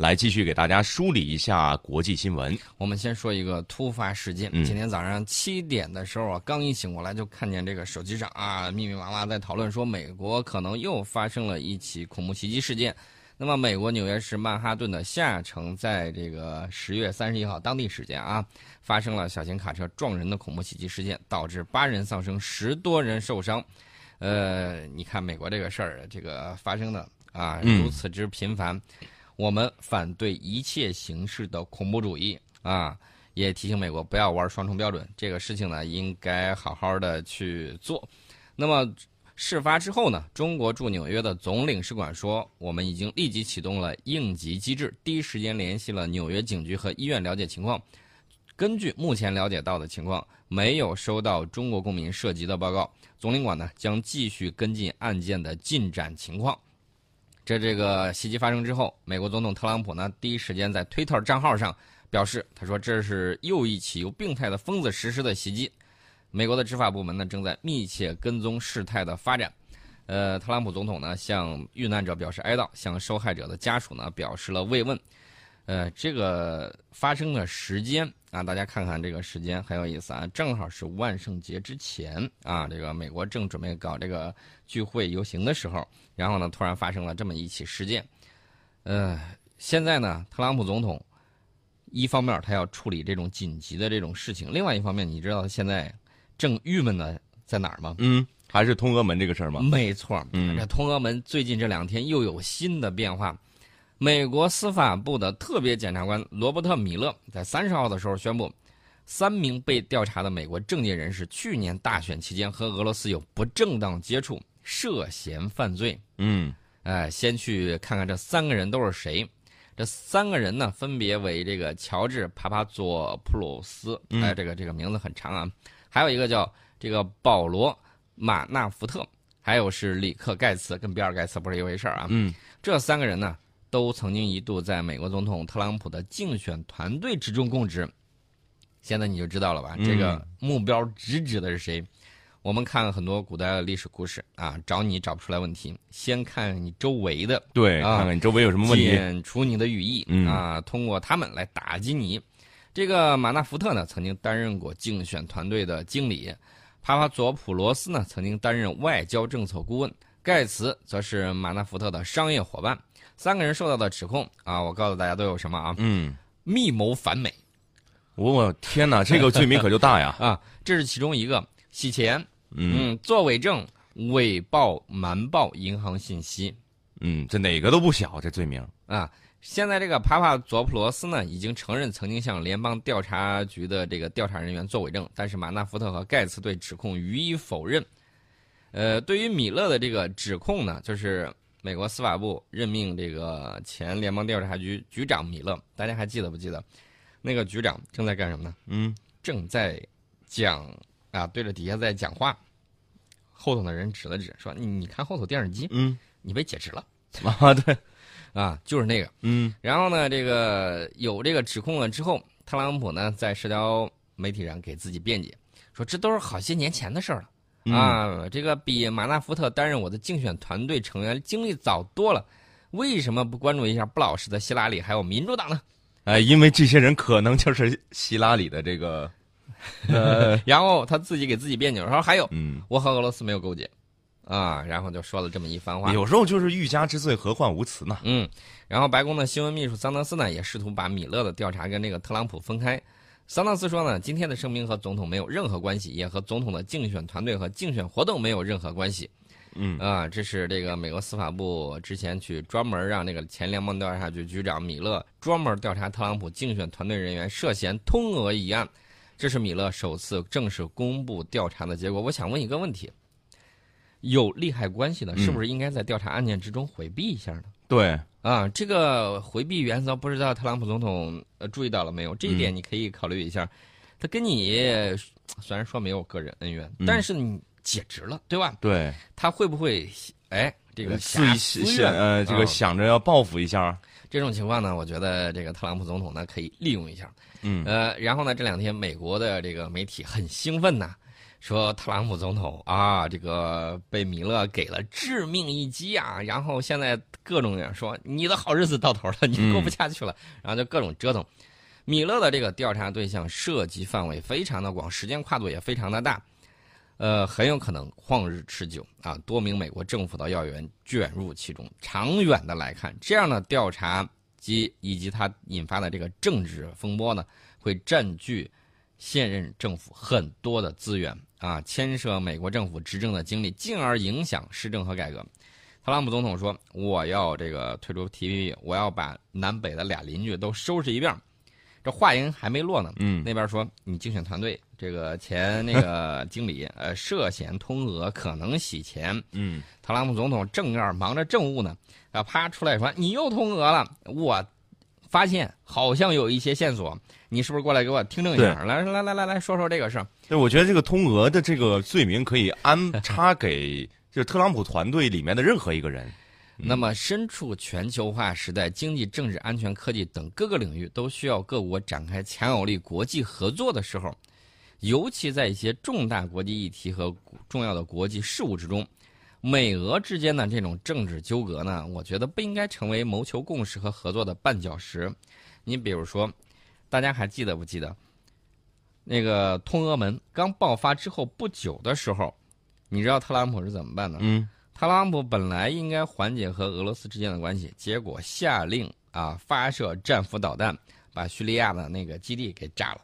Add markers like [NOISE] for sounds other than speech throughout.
来继续给大家梳理一下国际新闻。我们先说一个突发事件。嗯今天早上七点的时候啊，刚一醒过来就看见这个手机上啊，密密麻麻在讨论说美国可能又发生了一起恐怖袭击事件。那么，美国纽约市曼哈顿的下城，在这个十月三十一号当地时间啊，发生了小型卡车撞人的恐怖袭击事件，导致八人丧生，十多人受伤。呃，你看美国这个事儿，这个发生的啊嗯如此之频繁，我们反对一切形式的恐怖主义啊，也提醒美国不要玩双重标准，这个事情呢应该好好的去做。那么事发之后呢，中国驻纽约的总领事馆说，我们已经立即启动了应急机制，第一时间联系了纽约警局和医院了解情况。根据目前了解到的情况，没有收到中国公民涉及的报告。总领馆呢将继续跟进案件的进展情况。这这个袭击发生之后，美国总统特朗普呢第一时间在推特账号上表示，他说这是又一起由病态的疯子实施的袭击。美国的执法部门呢正在密切跟踪事态的发展。呃，特朗普总统呢向遇难者表示哀悼，向受害者的家属呢表示了慰问。呃，这个发生的时间啊，大家看看这个时间很有意思啊，正好是万圣节之前啊，这个美国正准备搞这个聚会游行的时候，然后呢，突然发生了这么一起事件。呃，现在呢，特朗普总统一方面他要处理这种紧急的这种事情，另外一方面，你知道他现在正郁闷的在哪儿吗？嗯，还是通俄门这个事儿吗？没错，嗯这通俄门最近这两天又有新的变化。美国司法部的特别检察官罗伯特·米勒在三十号的时候宣布，三名被调查的美国政界人士去年大选期间和俄罗斯有不正当接触，涉嫌犯罪。嗯哎，先去看看这三个人都是谁。这三个人呢，分别为这个乔治·帕帕佐普鲁斯，嗯哎，这个这个名字很长啊。还有一个叫这个保罗·马纳福特，还有是里克·盖茨，跟比尔·盖茨不是一回事儿啊。嗯这三个人呢，都曾经一度在美国总统特朗普的竞选团队之中供职。现在你就知道了吧？嗯这个目标直指的是谁？我们看很多古代的历史故事啊，找你找不出来问题，先看你周围的，对，啊看看你周围有什么问题。解除你的羽翼、嗯啊，通过他们来打击你。这个马纳福特呢，曾经担任过竞选团队的经理；帕帕佐普罗斯呢，曾经担任外交政策顾问；盖茨则是马纳福特的商业伙伴。三个人受到的指控啊，我告诉大家都有什么啊？嗯，密谋反美我天哪，这个罪名可就大呀。[LAUGHS] 啊，这是其中一个；洗钱，嗯嗯，作伪证、伪报、瞒报银行信息。嗯，这哪个都不小，这罪名。啊，现在这个帕帕佐普罗斯呢，已经承认曾经向联邦调查局的这个调查人员作伪证，但是马纳福特和盖茨对指控予以否认。呃，对于米勒的这个指控呢，就是美国司法部任命这个前联邦调查局局长米勒，大家还记得不记得？那个局长正在干什么呢？嗯正在讲啊，对着底下在讲话。后头的人指了指，说：“你你看后头电视机，嗯你被解职了 [LAUGHS] 啊，对，啊！”就是那个。嗯然后呢，这个有这个指控了之后，特朗普呢在社交媒体上给自己辩解，说这都是好些年前的事儿了、嗯啊，这个比马纳福特担任我的竞选团队成员经历早多了，为什么不关注一下不老实的希拉里还有民主党呢？哎，因为这些人可能就是希拉里的这个，[LAUGHS] 呃，然后他自己给自己辩解说还有嗯，我和俄罗斯没有勾结啊，然后就说了这么一番话。有时候就是欲加之罪，何患无辞嘛？嗯，然后白宫的新闻秘书桑德斯呢，也试图把米勒的调查跟那个特朗普分开。桑德斯说呢，今天的声明和总统没有任何关系，也和总统的竞选团队和竞选活动没有任何关系。嗯啊，这是这个美国司法部之前去专门让那个前联邦调查局局长米勒专门调查特朗普竞选团队人员涉嫌通俄一案，这是米勒首次正式公布调查的结果。我想问一个问题：有利害关系的，是不是应该在调查案件之中回避一下呢？对，啊，这个回避原则不知道特朗普总统呃注意到了没有？这一嗯点你可以考虑一下。他跟你虽然说没有个人恩怨，嗯但是你解职了，对吧？对，他会不会哎这个自己私怨想呃，这个啊想着要报复一下，这种情况呢？我觉得这个特朗普总统呢可以利用一下。嗯呃，然后呢，这两天美国的这个媒体很兴奋呐，说特朗普总统啊，这个被米勒给了致命一击啊，然后现在各种人说你的好日子到头了，你过不下去了，然后就各种折腾。米勒的这个调查对象涉及范围非常的广，时间跨度也非常的大，呃，很有可能旷日持久啊，多名美国政府的要员卷入其中。长远的来看，这样的调查及以及它引发的这个政治风波呢，会占据现任政府很多的资源啊，牵涉美国政府执政的经历，进而影响施政和改革。特朗普总统说：“我要这个退出 TPP，我要把南北的俩邻居都收拾一遍。”这话音还没落呢，嗯，那边说你竞选团队这个前那个经理呃涉嫌通俄，可能洗钱，嗯，特朗普总统正面忙着政务呢，啊啪出来说你又通俄了，我发现好像有一些线索，你是不是过来给我听证一下？来来来来来说说这个事儿。对，我觉得这个通俄的这个罪名可以安插给就是特朗普团队里面的任何一个人。那么，身处全球化时代，经济、政治、安全、科技等各个领域都需要各国展开强有力国际合作的时候，尤其在一些重大国际议题和重要的国际事务之中，美俄之间的这种政治纠葛呢，我觉得不应该成为谋求共识和合作的绊脚石。你比如说，大家还记得不记得，那个通俄门刚爆发之后不久的时候，你知道特朗普是怎么办的？嗯。特朗普本来应该缓解和俄罗斯之间的关系，结果下令啊发射战斧导弹，把叙利亚的那个基地给炸了。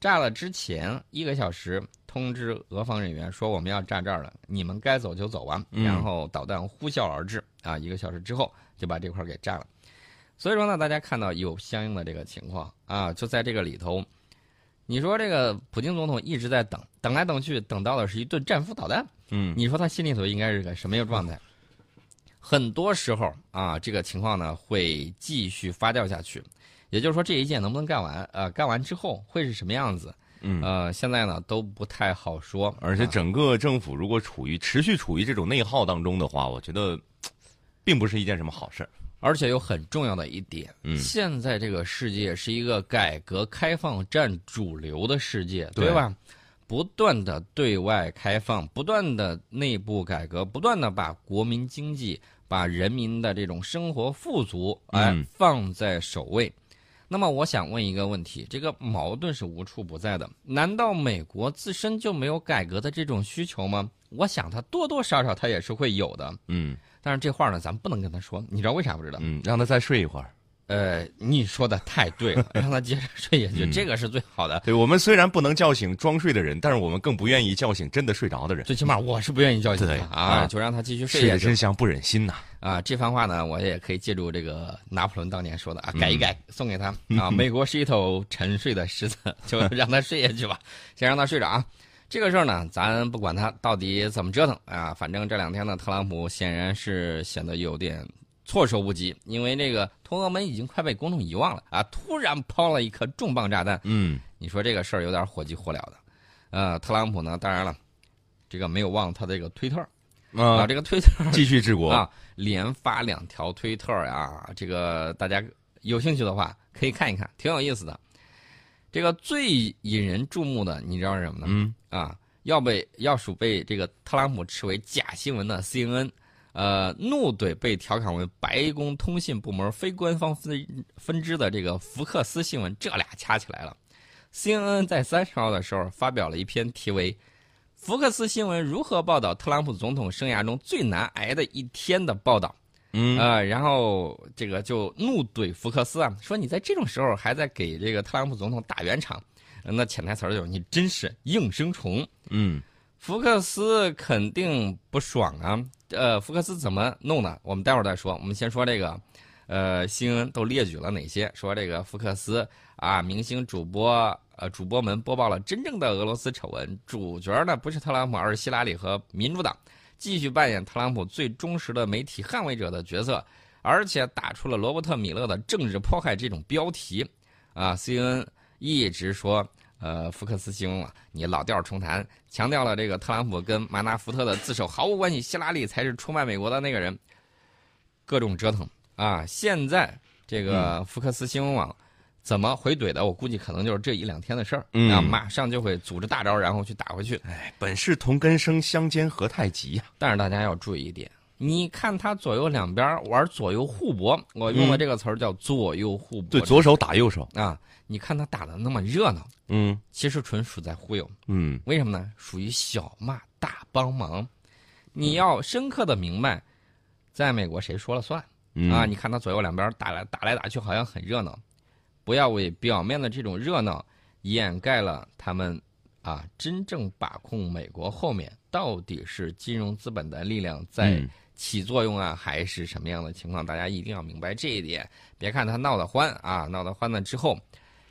炸了之前一个小时，通知俄方人员说我们要炸这儿了，你们该走就走啊。然后导弹呼啸而至啊，一个小时之后就把这块给炸了。所以说呢，大家看到有相应的这个情况啊，就在这个里头，你说这个普京总统一直在等，等来等去，等到的是一顿战斧导弹。嗯，你说他心里头应该是个什么样状态？很多时候啊，这个情况呢会继续发酵下去。也就是说，这一届能不能干完？呃，干完之后会是什么样子？嗯，呃，现在呢都不太好说。而且整个政府如果处于持续处于这种内耗当中的话，我觉得并不是一件什么好事。而且有很重要的一点，嗯，现在这个世界是一个改革开放占主流的世界，对吧？不断的对外开放，不断的内部改革，不断的把国民经济、把人民的这种生活富足哎放在首位。那么，我想问一个问题：这个矛盾是无处不在的，难道美国自身就没有改革的这种需求吗？我想，他多多少少他也是会有的。嗯，但是这话呢，咱们不能跟他说。你知道为啥不知道？嗯，让他再睡一会儿。呃，你说的太对了，[LAUGHS] 让他接着睡下去，这个是最好的。对我们虽然不能叫醒装睡的人，但是我们更不愿意叫醒真的睡着的人。最起码我是不愿意叫醒他啊，就让他继续睡下去。真相不忍心呐！啊，这番话呢，我也可以借助这个拿破仑当年说的啊，改一改，送给他 [LAUGHS] 啊。美国是一头沉睡的狮子，就让他睡下去吧，[LAUGHS] 先让他睡着啊。这个事儿呢，咱不管他到底怎么折腾啊，反正这两天呢，特朗普显然是显得有点。措手不及，因为这个通俄门已经快被公众遗忘了啊！突然抛了一颗重磅炸弹，嗯，你说这个事儿有点火急火燎的。呃，特朗普呢，当然了，这个没有忘他这个推特啊，这个推特继续治国啊，连发两条推特呀，这个大家有兴趣的话可以看一看，挺有意思的。这个最引人注目的，你知道是什么呢？嗯啊，要被要数被这个特朗普斥为假新闻的 CNN。呃，怒怼被调侃为白宫通信部门非官方分分支的这个福克斯新闻，这俩掐起来了。CNN 在三十号的时候发表了一篇题为《福克斯新闻如何报道特朗普总统生涯中最难挨的一天》的报道。嗯啊，然后这个就怒怼福克斯啊，说你在这种时候还在给这个特朗普总统打圆场，那潜台词就是你真是应声虫。嗯，福克斯肯定不爽啊。呃，福克斯怎么弄的？我们待会儿再说。我们先说这个，呃，新闻都列举了哪些？说这个福克斯啊，明星主播，呃，主播们播报了真正的俄罗斯丑闻。主角呢不是特朗普，而是希拉里和民主党，继续扮演特朗普最忠实的媒体捍卫者的角色，而且打出了罗伯特米勒的政治迫害这种标题。啊，CNN 一直说。呃，福克斯新闻网，你老调重弹，强调了这个特朗普跟马纳福特的自首毫无关系，希拉里才是出卖美国的那个人，各种折腾啊！现在这个福克斯新闻网怎么回怼的？我估计可能就是这一两天的事儿，马上就会组织大招，然后去打回去。哎，本是同根生，相煎何太急呀、但是大家要注意一点，你看他左右两边玩左右互搏，我用的这个词儿叫左右互搏。对，左手打右手。啊，你看他打的那么热闹，嗯其实纯属在忽悠。嗯为什么呢？属于小骂大帮忙。你要深刻的明白，在美国谁说了算嗯啊？你看他左右两边打来打来打去，好像很热闹，不要为表面的这种热闹掩盖了他们啊真正把控美国后面到底是金融资本的力量在嗯起作用啊，还是什么样的情况？大家一定要明白这一点。别看他闹得欢啊，闹得欢了之后，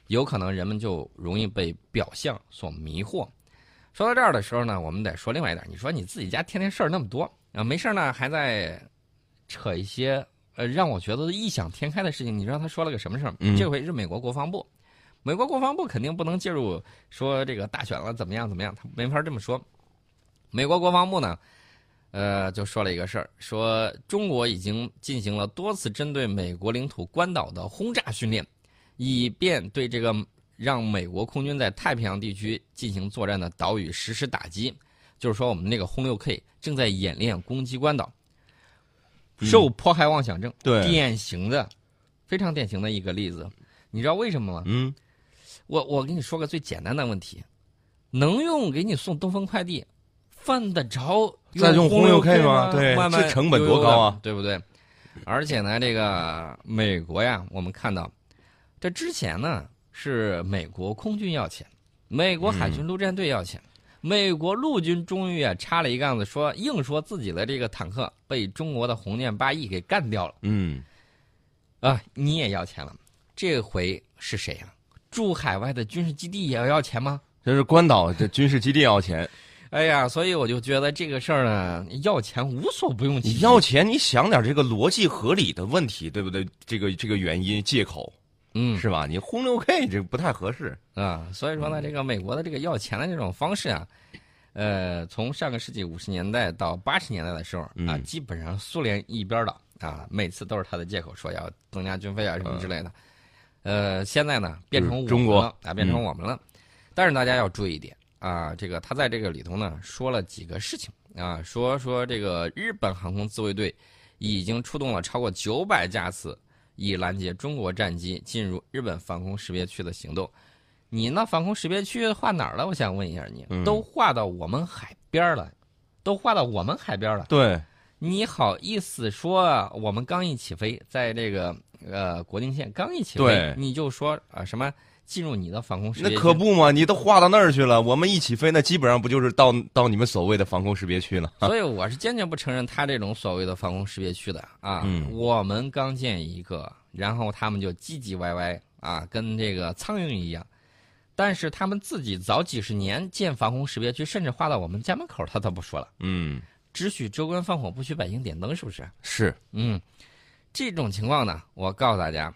有可能人们就容易被表象所迷惑。说到这儿的时候呢，我们得说另外一点。你说你自己家天天事儿那么多啊，没事儿呢还在扯一些呃让我觉得异想天开的事情。你知道他说了个什么事儿？嗯这回是美国国防部，美国国防部肯定不能介入，说这个大选了怎么样怎么样，他没法这么说。美国国防部呢，呃，就说了一个事儿，说中国已经进行了多次针对美国领土关岛的轰炸训练，以便对这个让美国空军在太平洋地区进行作战的岛屿实施打击。就是说，我们那个轰六 K 正在演练攻击关岛，受迫害妄想症，对典型的，非常典型的一个例子。你知道为什么吗？嗯我我跟你说个最简单的问题，能用给你送东风快递，犯得着再用轰轰六 K 吗？对慢慢这成本多高啊对不对？而且呢，这个美国呀，我们看到，这之前呢是美国空军要钱，美国海军陆战队要钱，美国陆军终于啊插了一杠子说，硬说自己的这个坦克被中国的红箭八 E 给干掉了嗯，啊，你也要钱了，这回是谁呀、驻海外的军事基地也要要钱吗？这是关岛这军事基地要钱，哎呀，所以我就觉得这个事儿呢，要钱无所不用其极。你要钱，你想点这个逻辑合理的问题，对不对？这个这个原因借口嗯是吧？你轰六 K 这不太合适。啊，所以说呢，这个美国的这个要钱的这种方式啊，呃，从上个世纪五十年代到八十年代的时候啊，嗯基本上苏联一边倒啊，每次都是他的借口，说要增加军费啊什么之类的。呃，现在呢变成我们嗯中国啊，变成我们了。但是大家要注意一点啊，这个他在这个里头呢说了几个事情啊，说说这个日本航空自卫队已经出动了超过九百架次，以拦截中国战机进入日本防空识别区的行动。你那防空识别区划哪儿了？我想问一下你，嗯都划到我们海边儿了，都划到我们海边儿了。对，你好意思说啊我们刚一起飞，在这个呃国境线刚一起飞，你就说啊什么进入你的防空识别那？可不嘛，你都划到那儿去了，我们一起飞，那基本上不就是到到你们所谓的防空识别区了？所 [LAUGHS] 以我是坚决不承认他这种所谓的防空识别区的啊。嗯我们刚建一个，然后他们就唧唧歪歪啊，跟这个苍蝇一样。但是他们自己早几十年建防空识别区，甚至划到我们家门口，他都不说了，嗯，只许州官放火，不许百姓点灯，是不是？是，嗯，这种情况呢，我告诉大家，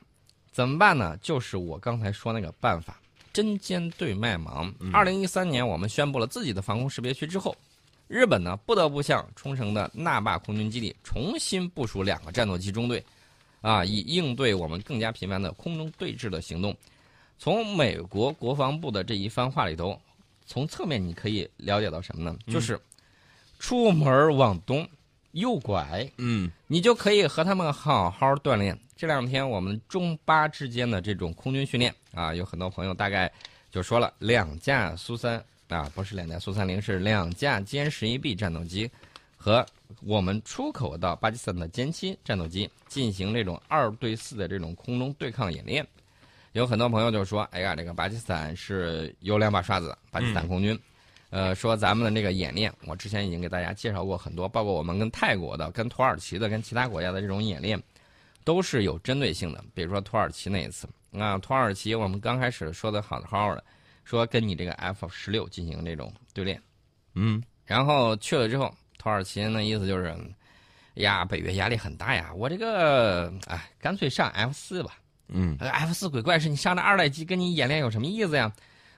怎么办呢？就是我刚才说那个办法，针尖对麦芒。二零一三年，我们宣布了自己的防空识别区之后，日本呢不得不向冲绳的那霸空军基地重新部署两个战斗机中队，啊，以应对我们更加频繁的空中对峙的行动。从美国国防部的这一番话里头，从侧面你可以了解到什么呢？就是出门往东，右拐，嗯你就可以和他们好好锻炼。这两天我们中巴之间的这种空军训练啊，有很多朋友大概就说了，两架苏三啊，不是两架苏三零，是两架歼十一 B 战斗机和我们出口到巴基斯坦的歼七战斗机进行这种二对四的这种空中对抗演练。有很多朋友就说：“哎呀，这个巴基斯坦是有两把刷子，巴基斯坦空军。呃，说咱们的这个演练，我之前已经给大家介绍过很多，包括我们跟泰国的、跟土耳其的、跟其他国家的这种演练，都是有针对性的。比如说土耳其那一次，啊，土耳其我们刚开始说的好好的，说跟你这个 F 十六进行这种对练，嗯然后去了之后，土耳其那意思就是，哎呀，北约压力很大呀，我这个哎，干脆上 F 四吧。嗯，呃 F 四鬼怪是你上那二代机跟你演练有什么意思呀？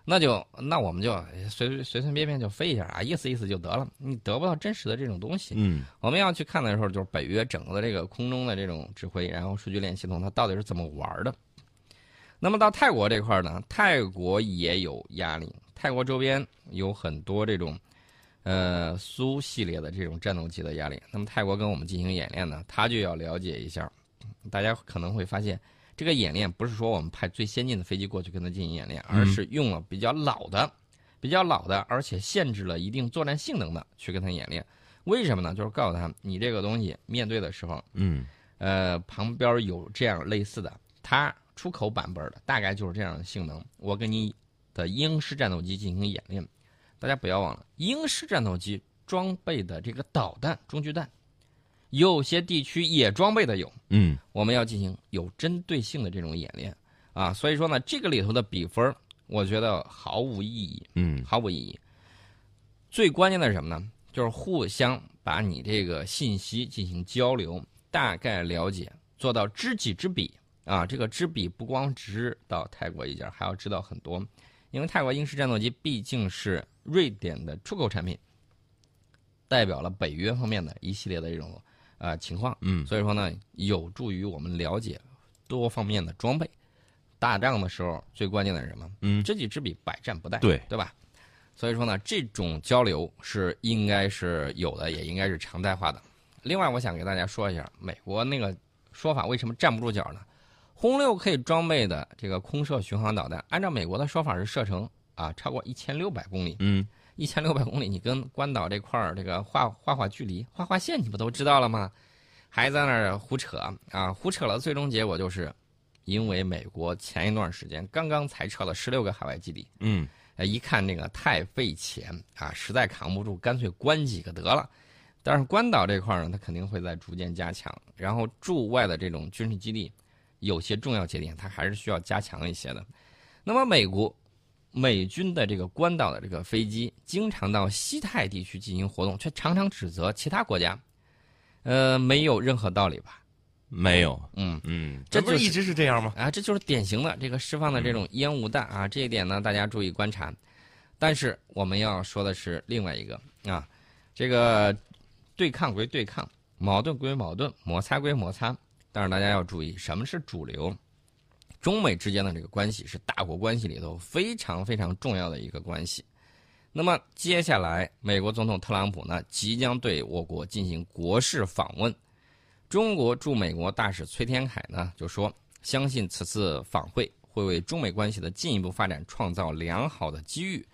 那就那我们就随随随便便就飞一下啊，意思意思就得了。你得不到真实的这种东西。嗯我们要去看的时候，就是北约整个的这个空中的这种指挥，然后数据链系统它到底是怎么玩的。那么到泰国这块呢，泰国也有压力。泰国周边有很多这种，呃苏系列的这种战斗机的压力。那么泰国跟我们进行演练呢，他就要了解一下。大家可能会发现，这个演练不是说我们派最先进的飞机过去跟他进行演练，而是用了比较老的、比较老的，而且限制了一定作战性能的去跟他演练。为什么呢？就是告诉他，你这个东西面对的时候，嗯，呃，旁边有这样类似的，它出口版本的大概就是这样的性能。我跟你的鹰式战斗机进行演练，大家不要忘了，鹰式战斗机装备的这个导弹、中距弹，有些地区也装备的有。嗯，我们要进行有针对性的这种演练啊，所以说呢，这个里头的比分，我觉得毫无意义。嗯，毫无意义。最关键的是什么呢？就是互相把你这个信息进行交流，大概了解，做到知己知彼啊。这个知彼不光知道泰国一家，还要知道很多，因为泰国英式战斗机毕竟是瑞典的出口产品，代表了北约方面的一系列的这种呃情况。嗯，所以说呢，有助于我们了解多方面的装备。打仗的时候，最关键的是什么？嗯，知己知彼，百战不殆。对，对吧？所以说呢，这种交流是应该是有的，也应该是常态化的。另外，我想给大家说一下，美国那个说法为什么站不住脚呢？轰六 K 装备的这个空射巡航导弹，按照美国的说法是射程啊超过一千六百公里。嗯，一千六百公里，你跟关岛这块儿这个画画画距离、画画线，你不都知道了吗？还在那儿胡扯啊！胡扯了，最终结果就是，因为美国前一段时间刚刚裁撤了十六个海外基地。嗯，呃，一看这个太费钱啊，实在扛不住，干脆关几个得了。但是关岛这块儿呢，它肯定会在逐渐加强，然后驻外的这种军事基地，有些重要节点它还是需要加强一些的。那么美国美军的这个关岛的这个飞机，经常到西太地区进行活动，却常常指责其他国家，呃，没有任何道理吧？没有，嗯。嗯，这就是不是一直是这样吗？啊，这就是典型的这个释放的这种烟雾弹啊，这一点呢，大家注意观察。但是我们要说的是另外一个啊，这个对抗归对抗，矛盾归矛盾，摩擦归摩擦。但是大家要注意，什么是主流？中美之间的这个关系是大国关系里头非常非常重要的一个关系。那么接下来，美国总统特朗普呢，即将对我国进行国事访问。中国驻美国大使崔天凯呢就说，相信此次访会会为中美关系的进一步发展创造良好的机遇。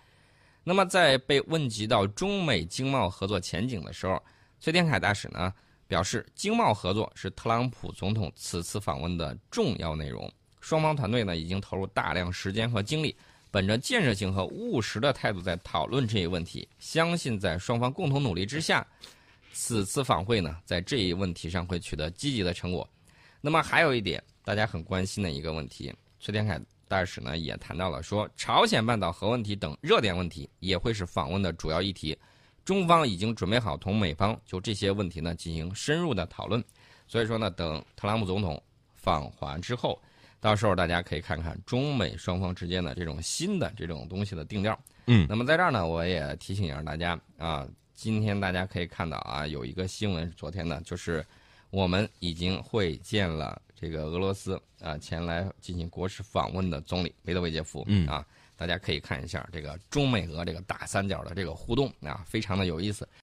那么在被问及到中美经贸合作前景的时候，崔天凯大使呢表示，经贸合作是特朗普总统此次访问的重要内容。双方团队呢已经投入大量时间和精力，本着建设性和务实的态度在讨论这一问题。相信在双方共同努力之下，此次访会呢在这一问题上会取得积极的成果。那么还有一点大家很关心的一个问题，崔天凯大使呢也谈到了说，朝鲜半岛核问题等热点问题也会是访问的主要议题。中方已经准备好同美方就这些问题呢进行深入的讨论。所以说呢，等特朗普总统访华之后。到时候大家可以看看中美双方之间的这种新的这种东西的定调。嗯，那么在这儿呢，我也提醒一下大家啊，今天大家可以看到啊，有一个新闻，昨天呢，就是我们已经会见了这个俄罗斯啊前来进行国事访问的总理梅德韦杰夫。嗯啊，大家可以看一下这个中美俄这个大三角的这个互动啊，非常的有意思。